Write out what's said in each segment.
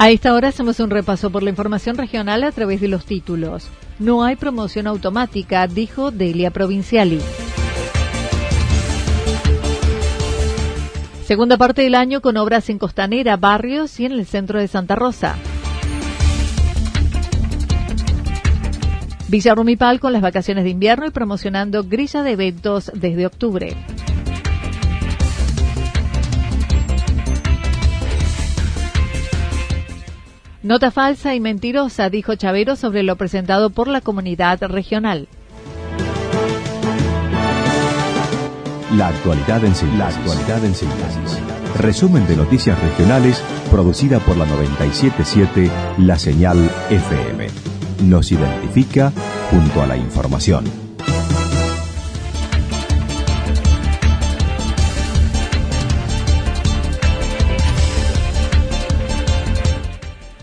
A esta hora hacemos un repaso por la información regional a través de los títulos. No hay promoción automática, dijo Delia Provinciali. Segunda parte del año con obras en Costanera, Barrios y en el centro de Santa Rosa. Villa Rumipal con las vacaciones de invierno y promocionando grilla de eventos desde octubre. Nota falsa y mentirosa, dijo Chavero sobre lo presentado por la comunidad regional. La actualidad en síntesis. Resumen de noticias regionales producida por la 977 La Señal FM. Nos identifica junto a la información.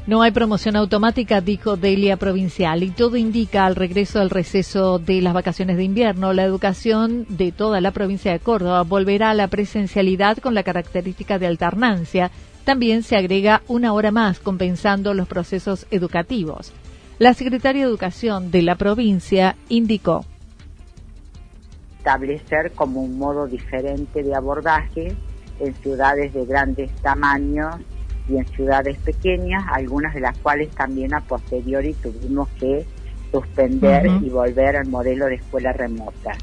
No hay promoción automática, dijo Delia Provincial, y todo indica al regreso al receso de las vacaciones de invierno, la educación de toda la provincia de Córdoba volverá a la presencialidad con la característica de alternancia. También se agrega una hora más compensando los procesos educativos. La secretaria de Educación de la provincia indicó establecer como un modo diferente de abordaje en ciudades de grandes tamaños y en ciudades pequeñas, algunas de las cuales también a posteriori tuvimos que suspender y volver al modelo de escuela remota.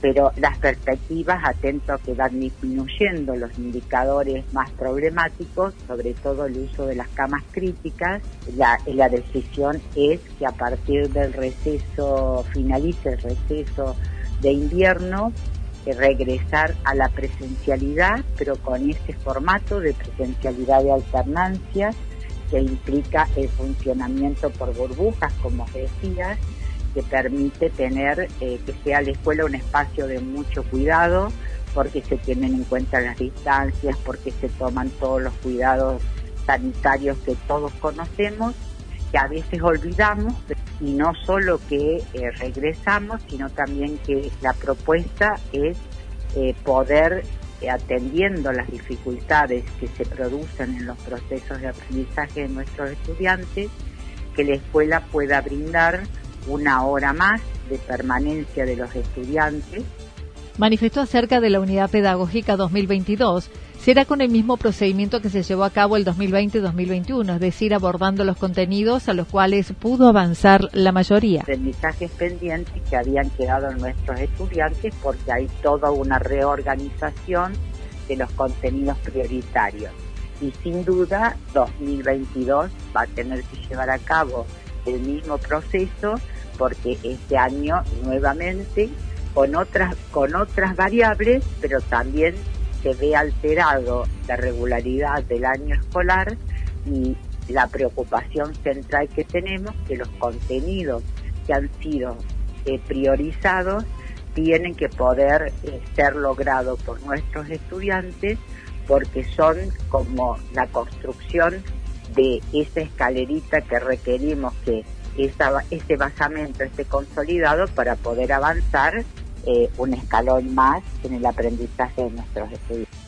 Pero las perspectivas, atento a que van disminuyendo los indicadores más problemáticos, sobre todo el uso de las camas críticas, la, la decisión es que a partir del receso, finalice el receso de invierno, regresar a la presencialidad, pero con ese formato de presencialidad de alternancia que implica el funcionamiento por burbujas, como decías, que permite tener eh, que sea la escuela un espacio de mucho cuidado, porque se tienen en cuenta las distancias, porque se toman todos los cuidados sanitarios que todos conocemos, que a veces olvidamos, y no solo que eh, regresamos, sino también que la propuesta es eh, poder, eh, atendiendo las dificultades que se producen en los procesos de aprendizaje de nuestros estudiantes, que la escuela pueda brindar una hora más de permanencia de los estudiantes. Manifestó acerca de la unidad pedagógica 2022 será con el mismo procedimiento que se llevó a cabo el 2020-2021, es decir, abordando los contenidos a los cuales pudo avanzar la mayoría. Aprendizajes pendientes que habían quedado en nuestros estudiantes porque hay toda una reorganización de los contenidos prioritarios. Y sin duda, 2022 va a tener que llevar a cabo el mismo proceso porque este año nuevamente con otras con otras variables, pero también se ve alterado la regularidad del año escolar y la preocupación central que tenemos que los contenidos que han sido eh, priorizados tienen que poder eh, ser logrados por nuestros estudiantes porque son como la construcción de esa escalerita que requerimos que esa, ese basamento esté consolidado para poder avanzar eh, un escalón más en el aprendizaje de nuestros estudiantes.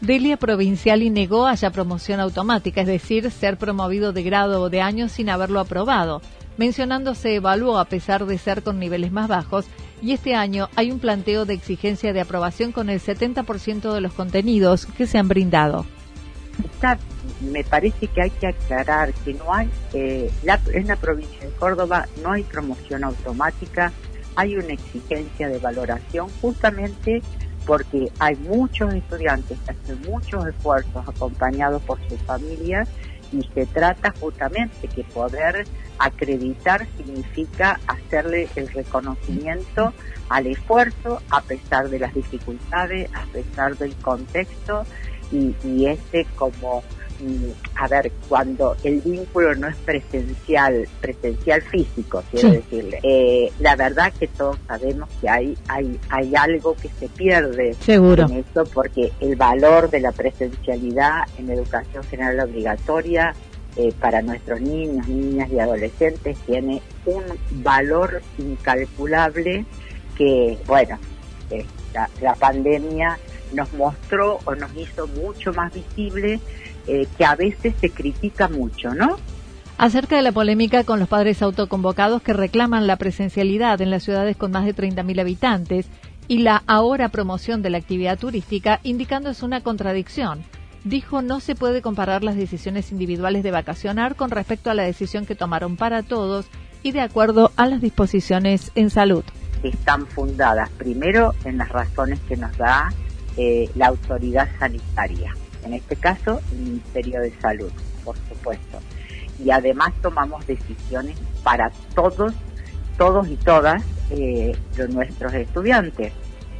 Delia Provincial y negó haya promoción automática, es decir, ser promovido de grado o de año sin haberlo aprobado. mencionando se evaluó a pesar de ser con niveles más bajos y este año hay un planteo de exigencia de aprobación con el 70% de los contenidos que se han brindado. me parece que hay que aclarar que no hay, eh, en la provincia de Córdoba no hay promoción automática, hay una exigencia de valoración justamente porque hay muchos estudiantes que hacen muchos esfuerzos acompañados por sus familias y se trata justamente que poder acreditar significa hacerle el reconocimiento al esfuerzo a pesar de las dificultades, a pesar del contexto y, y este como a ver, cuando el vínculo no es presencial, presencial físico, quiero decirle, eh, la verdad que todos sabemos que hay, hay, hay algo que se pierde Seguro. en eso porque el valor de la presencialidad en educación general obligatoria eh, para nuestros niños, niñas y adolescentes tiene un valor incalculable que, bueno, eh, la pandemia nos mostró o nos hizo mucho más visible eh, que a veces se critica mucho, ¿no? Acerca de la polémica con los padres autoconvocados que reclaman la presencialidad en las ciudades con más de 30.000 habitantes y la ahora promoción de la actividad turística, indicando es una contradicción. Dijo no se puede comparar las decisiones individuales de vacacionar con respecto a la decisión que tomaron para todos y de acuerdo a las disposiciones en salud. Están fundadas primero en las razones que nos da eh, la autoridad sanitaria en este caso el Ministerio de Salud, por supuesto. Y además tomamos decisiones para todos, todos y todas eh, nuestros estudiantes.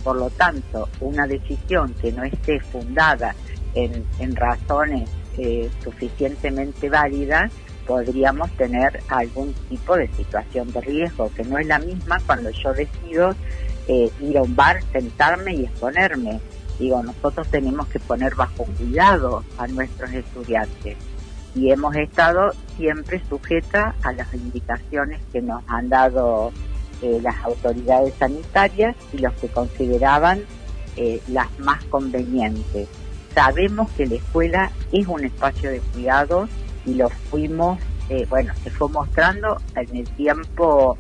Por lo tanto, una decisión que no esté fundada en, razones eh, suficientemente válidas, podríamos tener algún tipo de situación de riesgo, que no es la misma cuando yo decido eh, ir a un bar, sentarme y exponerme Digo, nosotros tenemos que poner bajo cuidado a nuestros estudiantes y hemos estado siempre sujeta a las indicaciones que nos han dado eh, las autoridades sanitarias y los que consideraban eh, las más convenientes. Sabemos que la escuela es un espacio de cuidado y lo fuimos, eh, bueno, se fue mostrando en el tiempo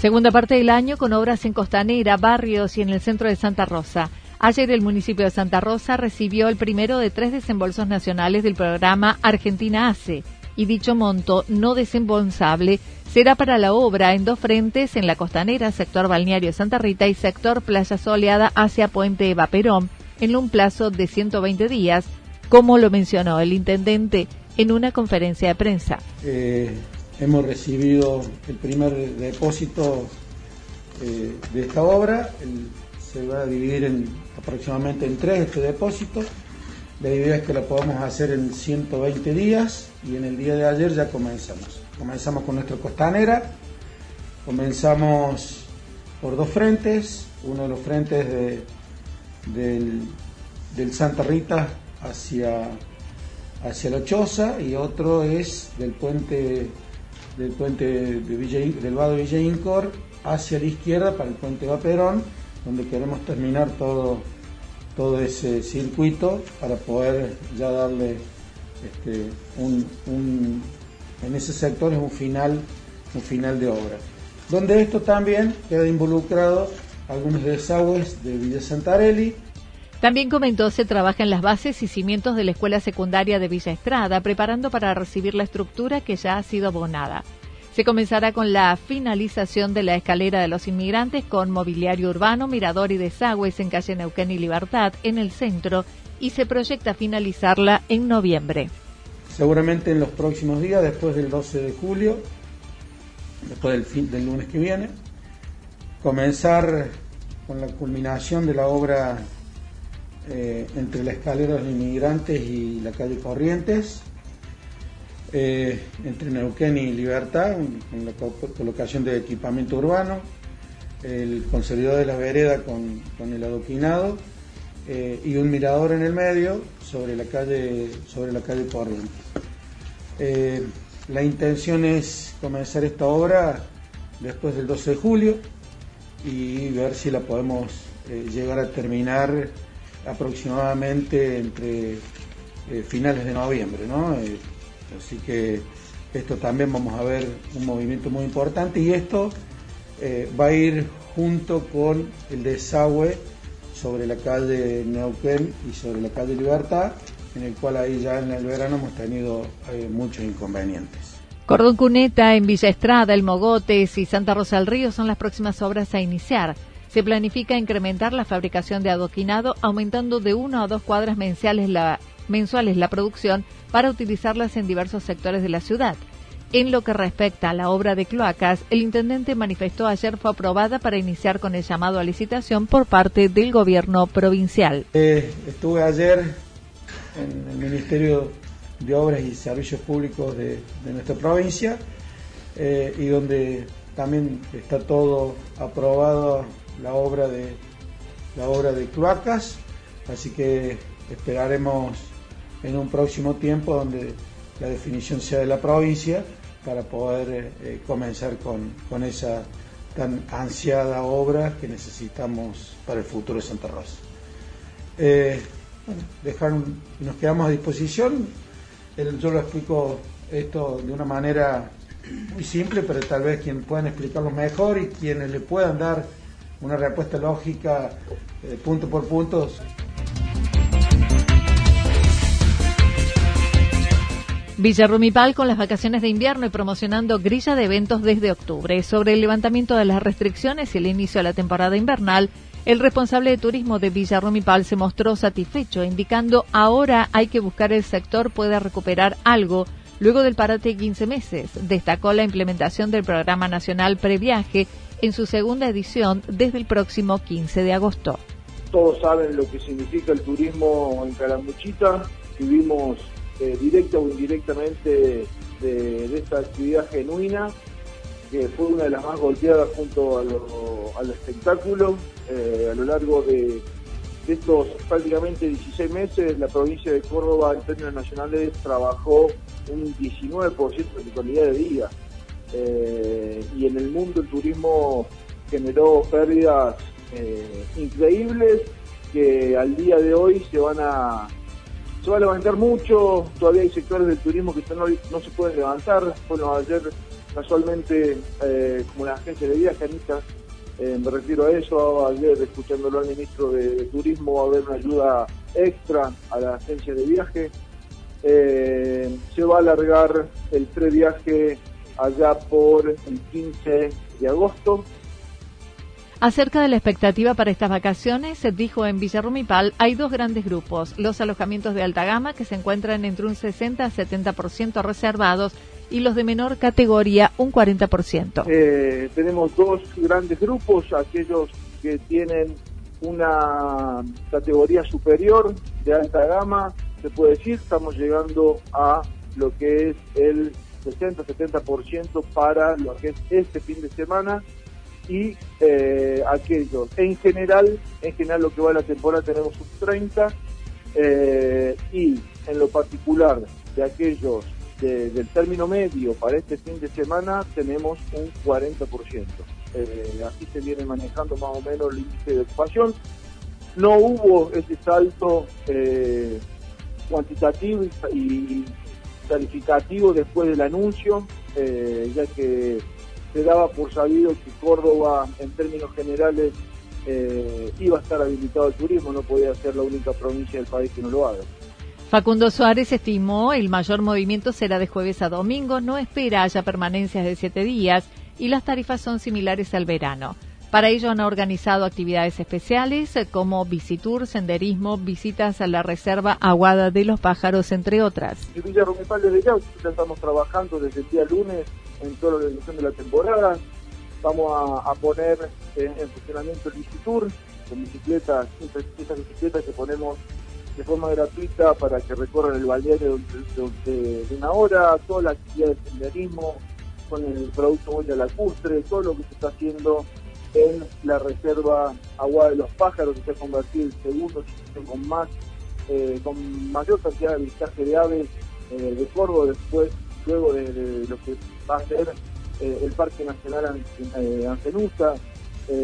Segunda parte del año con obras en Costanera, Barrios y en el centro de Santa Rosa. Ayer el municipio de Santa Rosa recibió el primero de tres desembolsos nacionales del programa Argentina Hace y dicho monto no desembolsable será para la obra en dos frentes en la costanera, sector balneario Santa Rita y sector Playa Soleada hacia Puente Eva Perón en un plazo de 120 días, como lo mencionó el intendente en una conferencia de prensa. Eh, hemos recibido el primer depósito eh, de esta obra. se va a dividir en, aproximadamente en tres este depósito. La idea es que lo podamos hacer en 120 días y en el día de ayer ya comenzamos. Comenzamos con nuestra costanera. Comenzamos por dos frentes. Uno de los frentes de, del, Santa Rita hacia, hacia La Choza y otro es del puente del puente de del vado Villa Incor hacia la izquierda para el puente Vaperón, donde queremos terminar todo, todo ese circuito para poder ya darle este, un, en ese sector es un final, un final de obra. Donde esto también queda involucrado algunos desagües de Villa Santarelli, también comentó se trabaja en las bases y cimientos de la escuela secundaria de Villa Estrada, preparando para recibir la estructura que ya ha sido abonada. Se comenzará con la finalización de la escalera de los inmigrantes con mobiliario urbano, mirador y desagües en calle Neuquén y Libertad en el centro y se proyecta finalizarla en noviembre. Seguramente en los próximos días, después del 12 de julio, después del, fin, del lunes que viene, comenzar con la culminación de la obra eh, entre la escalera de los inmigrantes y la calle Corrientes, eh, entre Neuquén y Libertad, en la colocación de equipamiento urbano, el consolidado de la vereda con, el adoquinado eh, y un mirador en el medio sobre la calle, sobre la calle Corrientes. la intención es comenzar esta obra después del 12 de julio y ver si la podemos llegar a terminar aproximadamente entre finales de noviembre, ¿no? así que esto también vamos a ver un movimiento muy importante y esto va a ir junto con el desagüe sobre la calle Neuquén y sobre la calle Libertad, en el cual ahí ya en el verano hemos tenido muchos inconvenientes. Cordón Cuneta en Villa Estrada, El Mogotes y Santa Rosa del Río son las próximas obras a iniciar. Se planifica incrementar la fabricación de adoquinado, aumentando de una a dos cuadras mensuales la, mensuales la producción para utilizarlas en diversos sectores de la ciudad. En lo que respecta a la obra de cloacas, el intendente manifestó ayer fue aprobada para iniciar con el llamado a licitación por parte del gobierno provincial. Eh, estuve ayer en el Ministerio de Obras y Servicios Públicos de, nuestra provincia eh, y donde también está todo aprobado la obra de la obra de cloacas, así que esperaremos en un próximo tiempo donde la definición sea de la provincia para poder eh, eh, comenzar con, con, esa tan ansiada obra que necesitamos para el futuro de Santa Rosa. bueno, dejar, nos quedamos a disposición yo lo explico esto de una manera muy simple, pero tal vez quien puedan explicarlo mejor y quienes le puedan dar una respuesta lógica eh, punto por punto. Villa Rumipal con las vacaciones de invierno y promocionando grilla de eventos desde octubre. Sobre el levantamiento de las restricciones y el inicio de la temporada invernal, el responsable de turismo de Villa Romipal se mostró satisfecho, indicando ahora hay que buscar el sector pueda recuperar algo luego del parate de 15 meses. Destacó la implementación del Programa Nacional Previaje en su segunda edición desde el próximo 15 de agosto. Todos saben lo que significa el turismo en Calamuchita. Vivimos eh, directa o indirectamente de esta actividad genuina que fue una de las más golpeadas junto al espectáculo. Eh, a lo largo de, estos prácticamente 16 meses, la provincia de Córdoba en términos nacionales trabajó un 19% de calidad de vida. Eh, y en el mundo el turismo generó pérdidas eh, increíbles que al día de hoy se van a se va a levantar mucho, todavía hay sectores del turismo que no, no se pueden levantar. Bueno, ayer casualmente eh, como la agencia de Anita, eh, me refiero a eso, ayer escuchándolo al ministro de, Turismo, va a haber una ayuda extra a la agencia de viaje. Se va a alargar el previaje allá por el 15 de agosto. Acerca de la expectativa para estas vacaciones, se dijo en Villarrumipal, hay dos grandes grupos, los alojamientos de alta gama que se encuentran entre un 60 a 70% reservados y los de menor categoría un 40%. Eh, tenemos dos grandes grupos, aquellos que tienen una categoría superior de alta gama, se puede decir, estamos llegando a lo que es el 60-70% para lo que es este fin de semana y eh, aquellos, en general, en general lo que va a la temporada tenemos un 30 eh, y en lo particular de aquellos del término medio para este fin de semana tenemos un 40%. Eh, así se viene manejando más o menos el índice de ocupación. No hubo ese salto eh, cuantitativo y, calificativo después del anuncio, eh, ya que se daba por sabido que Córdoba, en términos generales, iba a estar habilitado al turismo, no podía ser la única provincia del país que no lo haga. Facundo Suárez estimó el mayor movimiento será de jueves a domingo, no espera haya permanencias de siete días y las tarifas son similares al verano. Para ello han organizado actividades especiales como Visitur, senderismo, visitas a la reserva Aguada de los Pájaros, entre otras. En Villa desde ya, estamos trabajando desde el día lunes en toda la elección de la temporada. Vamos a, poner en, funcionamiento el Visitur con bicicletas, esas bicicletas que ponemos de forma gratuita para que recorran el balneario de, una hora, toda la actividad de senderismo con el producto Boya Lacustre, todo lo que se está haciendo en la reserva Agua de los Pájaros, que se ha convertido en segundo con más eh, con mayor cantidad de avistaje de aves eh, de Córdoba después, luego de, lo que va a ser eh, el Parque Nacional Ancenusa,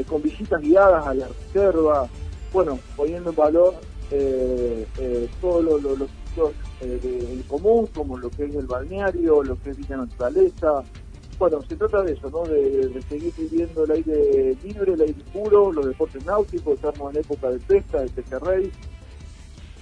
con visitas guiadas a la reserva, bueno, poniendo en valor eh, eh, todo lo, servicios eh, del común, como lo que es el balneario, lo que es Villa Naturaleza. Bueno, se trata de eso, ¿no? De, seguir viviendo el aire libre, el aire puro, los deportes náuticos, estamos en época de pesca, de pejerrey.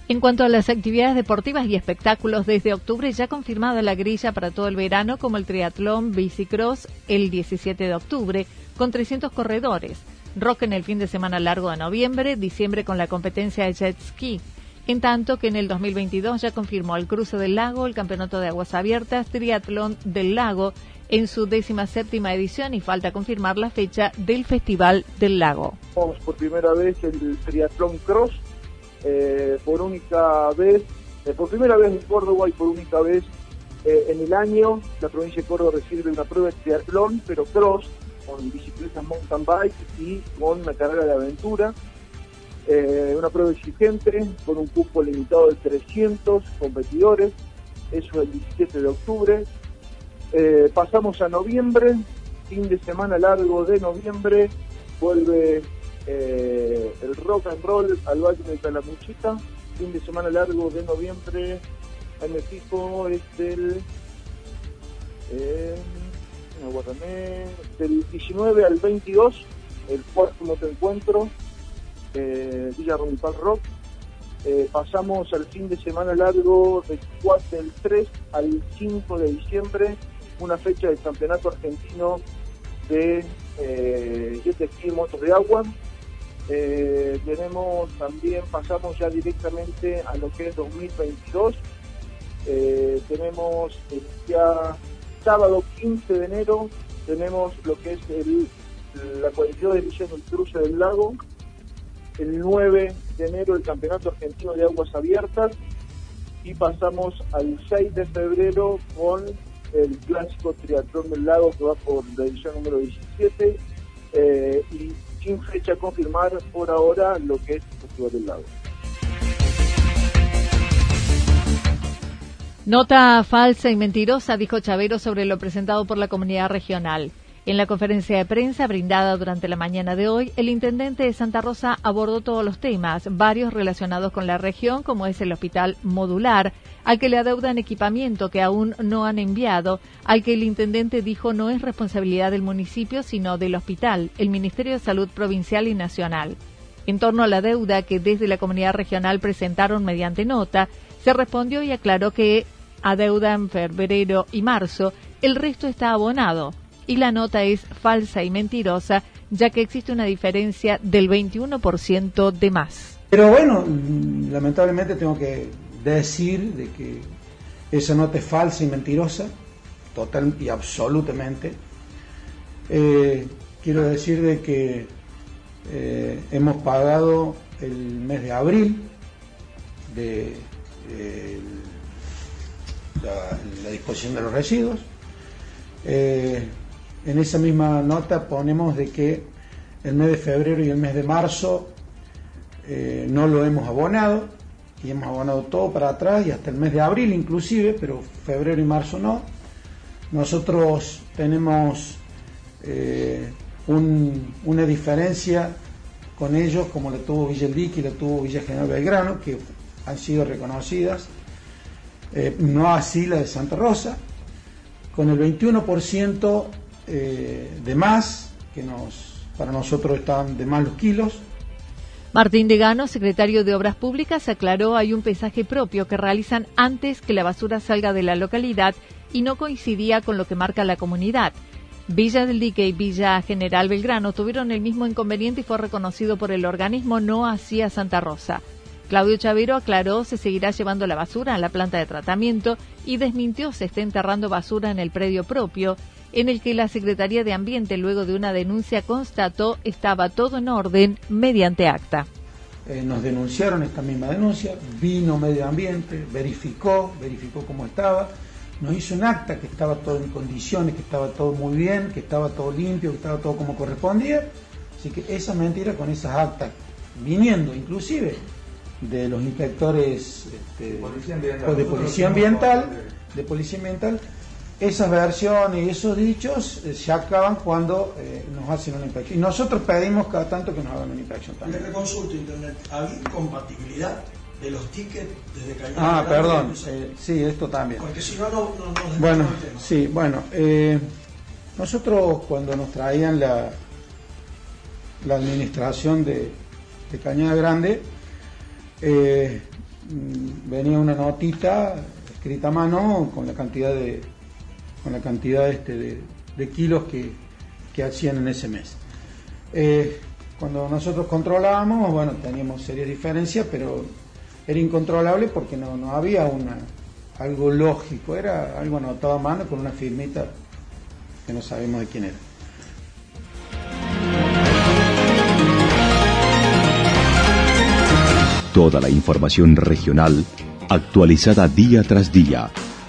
En cuanto a las actividades deportivas y espectáculos, desde octubre ya confirmada la grilla para todo el verano, como el triatlón bicicross el 17 de octubre, con 300 corredores. Rock en el fin de semana largo de noviembre, diciembre con la competencia de jet ski. En tanto que en el 2022 ya confirmó el cruce del lago, el campeonato de aguas abiertas, triatlón del lago en su décima séptima edición y falta confirmar la fecha del Festival del Lago. Vamos por primera vez el triatlón cross, eh, por única vez, eh, por primera vez en Córdoba y por única vez eh, en el año, la provincia de Córdoba recibe una prueba de triatlón, pero cross, con bicicletas mountain bike y con una carrera de aventura. Una prueba exigente con un cupo limitado de 300 competidores, eso el 17 de octubre. Eh, pasamos a noviembre, fin de semana largo de noviembre, vuelve eh, el rock and roll al Valle de Calamuchita, fin de semana largo de noviembre, el tipo es del del 19 al 22, el cuarto encuentro, eh, Villa Rumipal Rock. Eh, pasamos al fin de semana largo del, 4, del 3 al 5 de diciembre, una fecha del campeonato argentino de eh, jet ski motos de agua. Eh, tenemos también, pasamos ya directamente a lo que es 2022. tenemos ya sábado 15 de enero tenemos lo que es el, la 42 edición del cruce del lago, el 9 de enero el Campeonato Argentino de Aguas Abiertas y pasamos al 6 de febrero con el clásico triatlón del lago que va por la edición número 17 eh, y sin fecha confirmar por ahora lo que es el Festival del Lago. Nota falsa y mentirosa, dijo Chavero sobre lo presentado por la comunidad regional. En la conferencia de prensa brindada durante la mañana de hoy, el intendente de Santa Rosa abordó todos los temas, varios relacionados con la región, como es el hospital modular, al que le adeudan equipamiento que aún no han enviado, al que el intendente dijo no es responsabilidad del municipio, sino del hospital, el Ministerio de Salud Provincial y Nacional. En torno a la deuda que desde la comunidad regional presentaron mediante nota, se respondió y aclaró que a en febrero y marzo, el resto está abonado y la nota es falsa y mentirosa, ya que existe una diferencia del 21% de más. Pero bueno, lamentablemente tengo que decir de que esa nota es falsa y mentirosa, total y absolutamente. Eh, quiero decir de que eh, hemos pagado el mes de abril de, la, disposición de los residuos. En esa misma nota ponemos de que el mes de febrero y el mes de marzo eh, no lo hemos abonado y hemos abonado todo para atrás y hasta el mes de abril inclusive, pero febrero y marzo no. Nosotros tenemos eh, una diferencia con ellos como la tuvo Villa El y la tuvo Villa General Belgrano, que han sido reconocidas, eh, no así la de Santa Rosa, con el 21% eh, de más, que nos, para nosotros estaban de más los kilos. Martín Degano, secretario de Obras Públicas, aclaró hay un pesaje propio que realizan antes que la basura salga de la localidad y no coincidía con lo que marca la comunidad. Villa del Dique y Villa General Belgrano tuvieron el mismo inconveniente y fue reconocido por el organismo, no hacia Santa Rosa. Claudio Chavero aclaró se seguirá llevando la basura a la planta de tratamiento y desmintió se esté enterrando basura en el predio propio en el que la Secretaría de Ambiente, luego de una denuncia, constató estaba todo en orden mediante acta. Eh, nos denunciaron esta misma denuncia, vino Medio Ambiente, verificó, verificó cómo estaba, nos hizo un acta que estaba todo en condiciones, que estaba todo muy bien, que estaba todo limpio, que estaba todo como correspondía. Así que esa mentira con esas actas, viniendo inclusive de los inspectores este, de policía ambiental, de policía ambiental esas versiones y esos dichos eh, se acaban cuando eh, nos hacen una inspección. Y nosotros pedimos cada tanto que nos hagan una inspección también. Le consulto Internet, ¿había incompatibilidad de los tickets desde Cañada Ah, perdón, eh, sí, esto también. Porque si no, no, no, Bueno, sí, bueno, nosotros cuando nos traían la, la administración de, de Cañada Grande, mm, venía una notita escrita a mano con la cantidad de con la cantidad este de, kilos que, hacían en ese mes. Eh, cuando nosotros controlábamos, bueno, teníamos serias diferencias, pero era incontrolable porque no, no había una algo lógico, era algo anotado a mano con una firmita que no sabemos de quién era. Toda la información regional actualizada día tras día.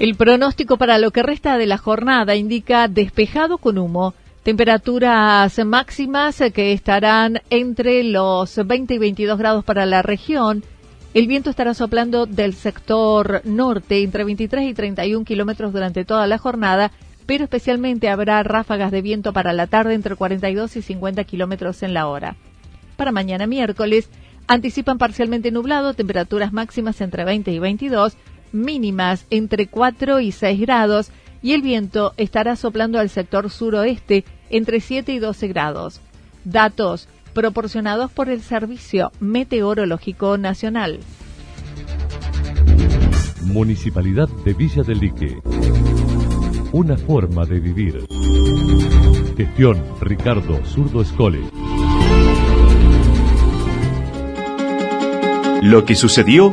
El pronóstico para lo que resta de la jornada indica despejado con humo, temperaturas máximas que estarán entre los 20 y 22 grados para la región. El viento estará soplando del sector norte entre 23 y 31 kilómetros durante toda la jornada, pero especialmente habrá ráfagas de viento para la tarde entre 42 y 50 kilómetros en la hora. Para mañana miércoles, anticipan parcialmente nublado, temperaturas máximas entre 20 y 22 mínimas entre 4 y 6 grados y el viento estará soplando al sector suroeste entre 7 y 12 grados. Datos proporcionados por el Servicio Meteorológico Nacional. Municipalidad de Villa del Lique. Una forma de vivir. Gestión Ricardo Zurdo Escole. Lo que sucedió